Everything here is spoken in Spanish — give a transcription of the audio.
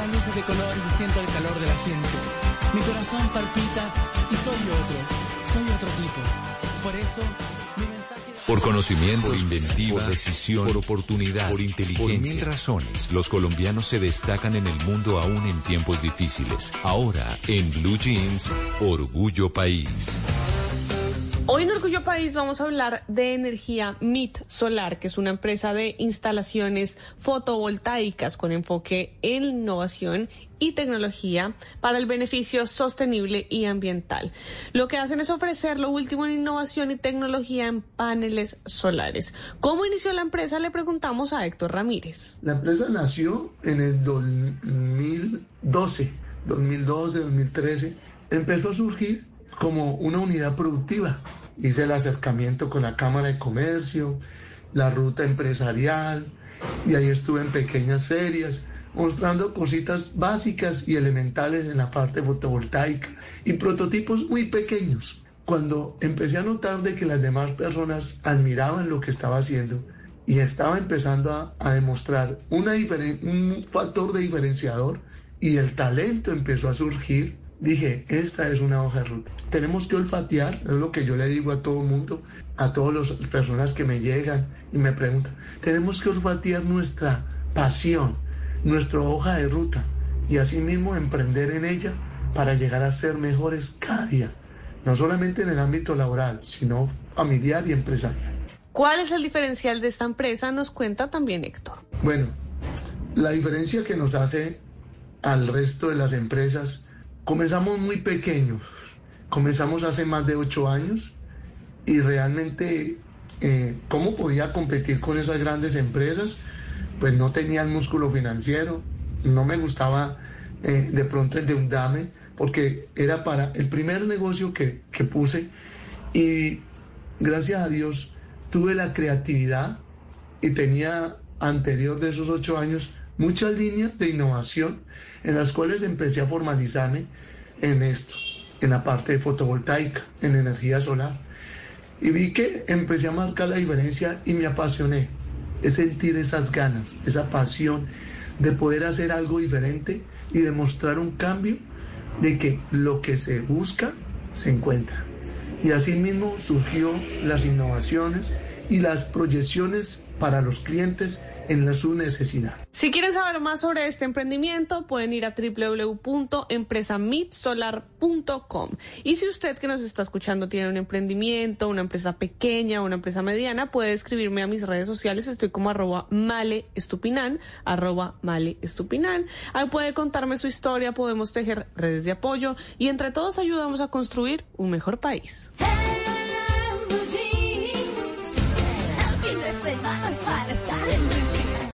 las luces de colores y siento el calor de la gente. Mi corazón palpita y soy otro, soy otro tipo. Por eso, mi mensaje... Por conocimiento, por inventiva, por decisión, por oportunidad, por inteligencia. Por mil razones, los colombianos se destacan en el mundo aún en tiempos difíciles. Ahora, en Blue Jeans, Orgullo País. Hoy en Orgullo País vamos a hablar de energía MIT Solar, que es una empresa de instalaciones fotovoltaicas con enfoque en innovación y tecnología para el beneficio sostenible y ambiental. Lo que hacen es ofrecer lo último en innovación y tecnología en paneles solares. ¿Cómo inició la empresa? Le preguntamos a Héctor Ramírez. La empresa nació en el 2012, 2012, 2013. Empezó a surgir como una unidad productiva. Hice el acercamiento con la Cámara de Comercio, la ruta empresarial, y ahí estuve en pequeñas ferias mostrando cositas básicas y elementales en la parte fotovoltaica y prototipos muy pequeños. Cuando empecé a notar de que las demás personas admiraban lo que estaba haciendo y estaba empezando a, demostrar un factor de diferenciador y el talento empezó a surgir, dije, esta es una hoja de ruta. Tenemos que olfatear, es lo que yo le digo a todo el mundo, a todas las personas que me llegan y me preguntan, tenemos que olfatear nuestra pasión, nuestra hoja de ruta y asimismo emprender en ella para llegar a ser mejores cada día, no solamente en el ámbito laboral, sino familiar y empresarial. ¿Cuál es el diferencial de esta empresa? Nos cuenta también Héctor. Bueno, la diferencia que nos hace al resto de las empresas Comenzamos muy pequeños, comenzamos hace más de ocho años y realmente eh, cómo podía competir con esas grandes empresas, pues no tenía el músculo financiero, no me gustaba eh, de pronto endeudarme porque era para el primer negocio que, que puse y gracias a Dios tuve la creatividad y tenía anterior de esos ocho años muchas líneas de innovación en las cuales empecé a formalizarme en esto, en la parte fotovoltaica, en energía solar. Y vi que empecé a marcar la diferencia y me apasioné. Es sentir esas ganas, esa pasión de poder hacer algo diferente y demostrar un cambio de que lo que se busca se encuentra. Y así mismo surgió las innovaciones y las proyecciones para los clientes en la, su necesidad. Si quieren saber más sobre este emprendimiento, pueden ir a www.empresamitsolar.com. Y si usted que nos está escuchando tiene un emprendimiento, una empresa pequeña, una empresa mediana, puede escribirme a mis redes sociales. Estoy como arroba maleestupinan, arroba maleestupinan. Ahí puede contarme su historia, podemos tejer redes de apoyo y entre todos ayudamos a construir un mejor país.